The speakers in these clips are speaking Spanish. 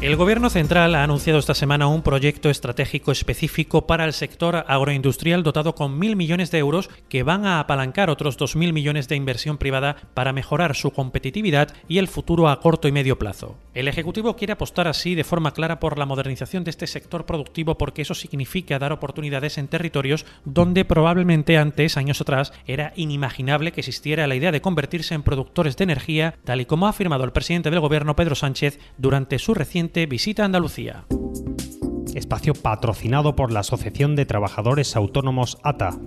El Gobierno central ha anunciado esta semana un proyecto estratégico específico para el sector agroindustrial dotado con mil millones de euros que van a apalancar otros 2.000 millones de inversión privada para mejorar su competitividad y el futuro a corto y medio plazo. El Ejecutivo quiere apostar así de forma clara por la modernización de este sector productivo porque eso significa dar oportunidades en territorios donde probablemente antes, años atrás, era inimaginable que existiera la idea de convertirse en productores de energía, tal y como ha afirmado el presidente del Gobierno Pedro Sánchez durante su reciente visita Andalucía. Espacio patrocinado por la Asociación de Trabajadores Autónomos ATA.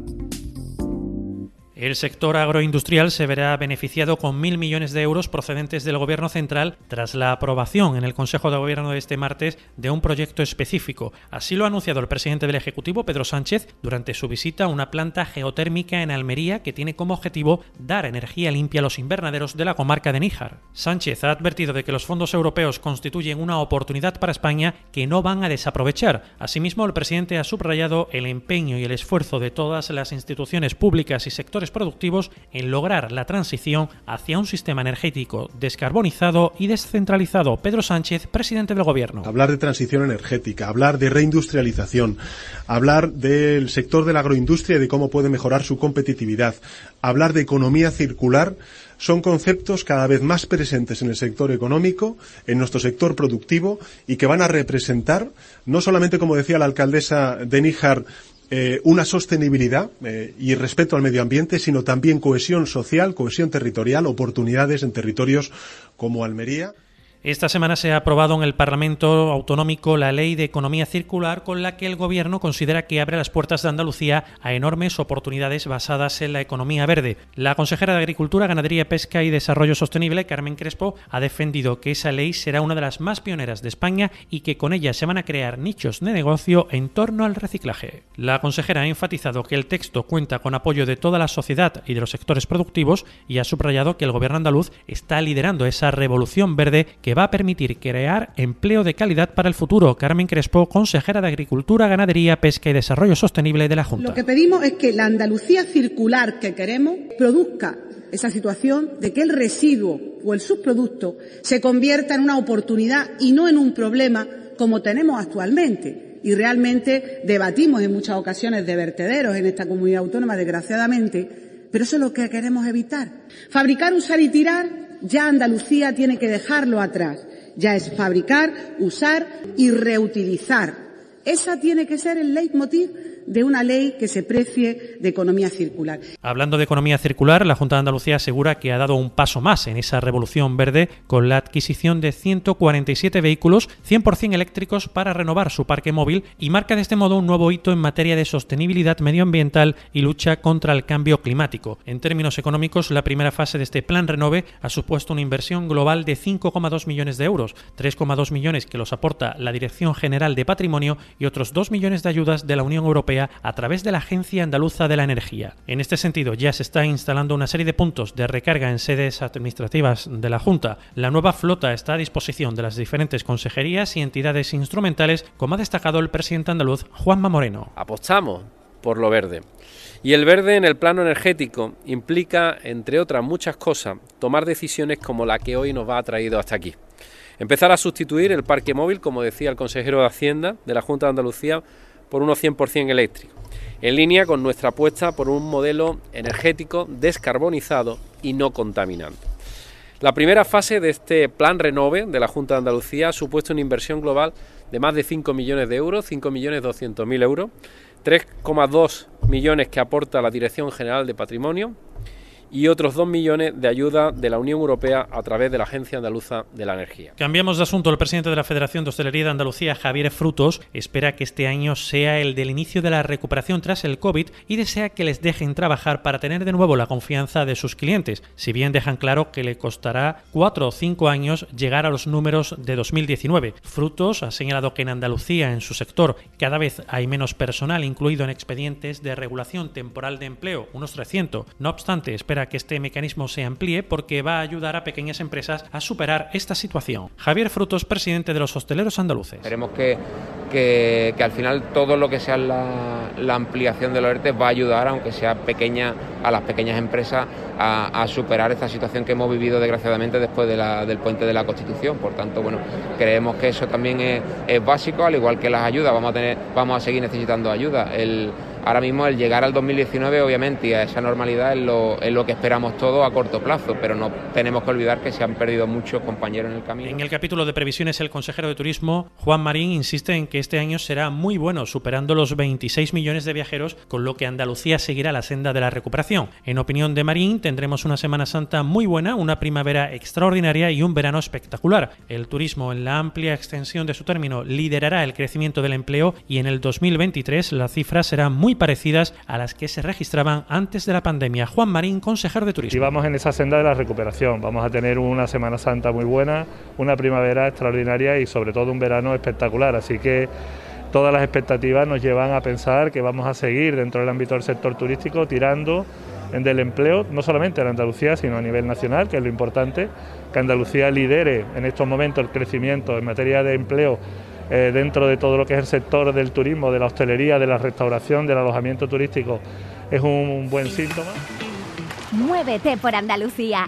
El sector agroindustrial se verá beneficiado con mil millones de euros procedentes del Gobierno central tras la aprobación en el Consejo de Gobierno de este martes de un proyecto específico. Así lo ha anunciado el presidente del Ejecutivo, Pedro Sánchez, durante su visita a una planta geotérmica en Almería que tiene como objetivo dar energía limpia a los invernaderos de la comarca de Níjar. Sánchez ha advertido de que los fondos europeos constituyen una oportunidad para España que no van a desaprovechar. Asimismo, el presidente ha subrayado el empeño y el esfuerzo de todas las instituciones públicas y sectores productivos en lograr la transición hacia un sistema energético descarbonizado y descentralizado. Pedro Sánchez, presidente del Gobierno. Hablar de transición energética, hablar de reindustrialización, hablar del sector de la agroindustria y de cómo puede mejorar su competitividad, hablar de economía circular, son conceptos cada vez más presentes en el sector económico, en nuestro sector productivo y que van a representar, no solamente, como decía la alcaldesa de Níjar, eh, una sostenibilidad eh, y respeto al medio ambiente, sino también cohesión social, cohesión territorial, oportunidades en territorios como Almería. Esta semana se ha aprobado en el Parlamento Autonómico la Ley de Economía Circular con la que el Gobierno considera que abre las puertas de Andalucía a enormes oportunidades basadas en la economía verde. La consejera de Agricultura, Ganadería, Pesca y Desarrollo Sostenible, Carmen Crespo, ha defendido que esa ley será una de las más pioneras de España y que con ella se van a crear nichos de negocio en torno al reciclaje. La consejera ha enfatizado que el texto cuenta con apoyo de toda la sociedad y de los sectores productivos y ha subrayado que el Gobierno andaluz está liderando esa revolución verde que va a permitir crear empleo de calidad para el futuro. Carmen Crespo, consejera de Agricultura, Ganadería, Pesca y Desarrollo Sostenible de la Junta. Lo que pedimos es que la Andalucía circular que queremos produzca esa situación de que el residuo o el subproducto se convierta en una oportunidad y no en un problema como tenemos actualmente. Y realmente debatimos en muchas ocasiones de vertederos en esta comunidad autónoma, desgraciadamente, pero eso es lo que queremos evitar. Fabricar, usar y tirar ya Andalucía tiene que dejarlo atrás. Ya es fabricar, usar y reutilizar. Esa tiene que ser el leitmotiv de una ley que se precie de economía circular. Hablando de economía circular, la Junta de Andalucía asegura que ha dado un paso más en esa revolución verde con la adquisición de 147 vehículos 100% eléctricos para renovar su parque móvil y marca de este modo un nuevo hito en materia de sostenibilidad medioambiental y lucha contra el cambio climático. En términos económicos, la primera fase de este plan Renove ha supuesto una inversión global de 5,2 millones de euros, 3,2 millones que los aporta la Dirección General de Patrimonio y otros 2 millones de ayudas de la Unión Europea a través de la Agencia Andaluza de la Energía. En este sentido, ya se está instalando una serie de puntos de recarga en sedes administrativas de la Junta. La nueva flota está a disposición de las diferentes consejerías y entidades instrumentales, como ha destacado el presidente andaluz Juanma Moreno. Apostamos por lo verde. Y el verde en el plano energético implica, entre otras muchas cosas, tomar decisiones como la que hoy nos va a traído hasta aquí. Empezar a sustituir el parque móvil, como decía el consejero de Hacienda de la Junta de Andalucía, por uno 100% eléctrico, en línea con nuestra apuesta por un modelo energético descarbonizado y no contaminante. La primera fase de este plan Renove de la Junta de Andalucía ha supuesto una inversión global de más de 5 millones de euros, 5.200.000 euros, 3,2 millones que aporta la Dirección General de Patrimonio, y otros 2 millones de ayuda de la Unión Europea a través de la Agencia Andaluza de la Energía. Cambiamos de asunto. El presidente de la Federación de Hostelería de Andalucía, Javier Frutos, espera que este año sea el del inicio de la recuperación tras el COVID y desea que les dejen trabajar para tener de nuevo la confianza de sus clientes, si bien dejan claro que le costará 4 o 5 años llegar a los números de 2019. Frutos ha señalado que en Andalucía, en su sector, cada vez hay menos personal incluido en expedientes de regulación temporal de empleo, unos 300. No obstante, espera que este mecanismo se amplíe porque va a ayudar a pequeñas empresas a superar esta situación. Javier Frutos, presidente de los hosteleros andaluces. Esperemos que, que, al final todo lo que sea la, ampliación de los ERTE va a ayudar, aunque sea pequeña, a las pequeñas empresas a, superar esta situación que hemos vivido desgraciadamente después del puente de la Constitución. Por tanto, bueno, creemos que eso también es, es básico, al igual que las ayudas, vamos a tener, vamos a seguir necesitando ayuda. Ahora mismo el llegar al 2019 obviamente y a esa normalidad es lo, es lo que esperamos todos a corto plazo, pero no tenemos que olvidar que se han perdido muchos compañeros en el camino. En el capítulo de previsiones el consejero de Turismo, Juan Marín, insiste en que este año será muy bueno, superando los 26 millones de viajeros, con lo que Andalucía seguirá la senda de la recuperación. En opinión de Marín, tendremos una Semana Santa muy buena, una primavera extraordinaria y un verano espectacular. El turismo, en la amplia extensión de su término, liderará el crecimiento del empleo y en el 2023 la cifra será muy parecidas a las que se registraban antes de la pandemia. Juan Marín, consejero de turismo. Y vamos en esa senda de la recuperación. Vamos a tener una Semana Santa muy buena, una primavera extraordinaria y sobre todo un verano espectacular. Así que todas las expectativas nos llevan a pensar que vamos a seguir dentro del ámbito del sector turístico tirando del empleo, no solamente en Andalucía, sino a nivel nacional, que es lo importante, que Andalucía lidere en estos momentos el crecimiento en materia de empleo eh, dentro de todo lo que es el sector del turismo, de la hostelería, de la restauración, del alojamiento turístico, es un buen síntoma. Muévete por Andalucía.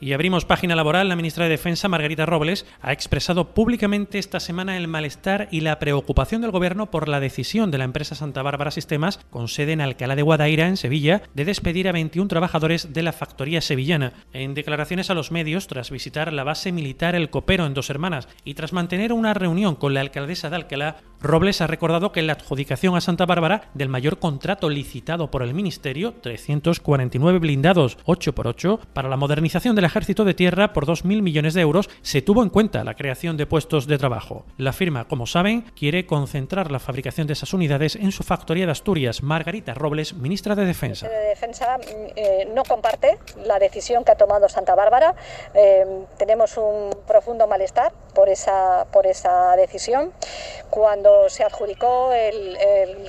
Y abrimos página laboral. La ministra de Defensa, Margarita Robles, ha expresado públicamente esta semana el malestar y la preocupación del Gobierno por la decisión de la empresa Santa Bárbara Sistemas, con sede en Alcalá de Guadaira, en Sevilla, de despedir a 21 trabajadores de la factoría sevillana. En declaraciones a los medios, tras visitar la base militar El Copero en Dos Hermanas y tras mantener una reunión con la alcaldesa de Alcalá, Robles ha recordado que la adjudicación a Santa Bárbara del mayor contrato licitado por el Ministerio, 349 blindados 8x8, para la modernización del ejército de tierra por 2.000 millones de euros, se tuvo en cuenta la creación de puestos de trabajo. La firma, como saben, quiere concentrar la fabricación de esas unidades en su factoría de Asturias. Margarita Robles, ministra de Defensa. de Defensa eh, no comparte la decisión que ha tomado Santa Bárbara. Eh, tenemos un profundo malestar por esa, por esa decisión. Cuando se adjudicó el,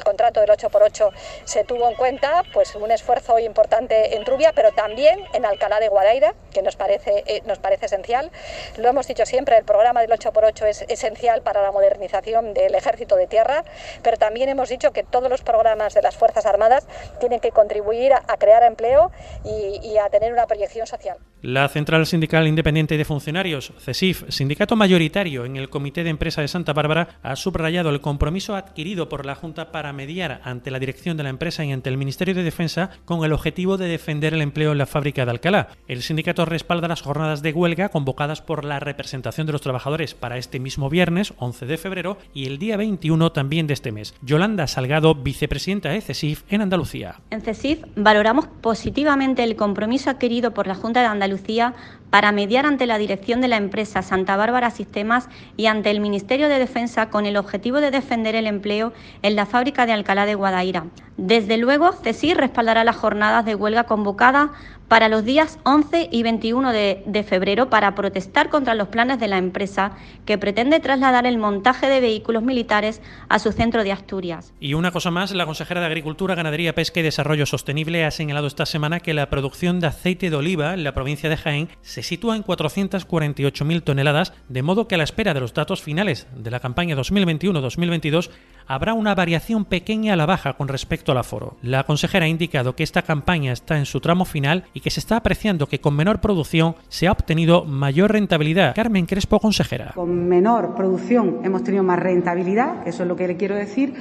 contrato del 8x8 se tuvo en cuenta pues un esfuerzo importante en Trubia, pero también en Alcalá de Guadaira, que nos parece, eh, nos parece esencial. Lo hemos dicho siempre, el programa del 8x8 es esencial para la modernización del ejército de tierra, pero también hemos dicho que todos los programas de las Fuerzas Armadas tienen que contribuir a, crear empleo y, y a tener una proyección social. La Central Sindical Independiente de Funcionarios, CESIF, sindicato mayoritario en el Comité de Empresa de Santa Bárbara, ha subrayado el compromiso adquirido por la Junta para mediar ante la dirección de la empresa y ante el Ministerio de Defensa con el objetivo de defender el empleo en la fábrica de Alcalá. El sindicato respalda las jornadas de huelga convocadas por la representación de los trabajadores para este mismo viernes, 11 de febrero, y el día 21 también de este mes. Yolanda Salgado, vicepresidenta de CESIF en Andalucía. En CESIF valoramos positivamente el compromiso adquirido por la Junta de Andalucía Lucía para mediar ante la dirección de la empresa Santa Bárbara Sistemas y ante el Ministerio de Defensa con el objetivo de defender el empleo en la fábrica de Alcalá de Guadaira. Desde luego, CESI respaldará las jornadas de huelga convocadas para los días 11 y 21 de, febrero para protestar contra los planes de la empresa que pretende trasladar el montaje de vehículos militares a su centro de Asturias. Y una cosa más, la consejera de Agricultura, Ganadería, Pesca y Desarrollo Sostenible ha señalado esta semana que la producción de aceite de oliva en la provincia de Jaén se sitúa en 448.000 toneladas, de modo que a la espera de los datos finales de la campaña 2021-2022 habrá una variación pequeña a la baja con respecto al aforo. La consejera ha indicado que esta campaña está en su tramo final y que se está apreciando que con menor producción se ha obtenido mayor rentabilidad. Carmen Crespo, consejera. Con menor producción hemos tenido más rentabilidad, eso es lo que le quiero decir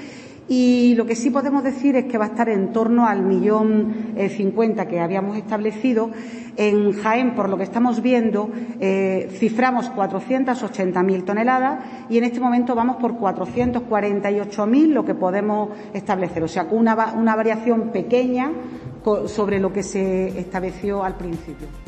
y lo que sí podemos decir es que va a estar en torno al millón eh, cincuenta que habíamos establecido. En Jaén, por lo que estamos viendo, eh, ciframos 480.000 toneladas y en este momento vamos por 448.000 lo que podemos establecer. O sea, una, una variación pequeña sobre lo que se estableció al principio.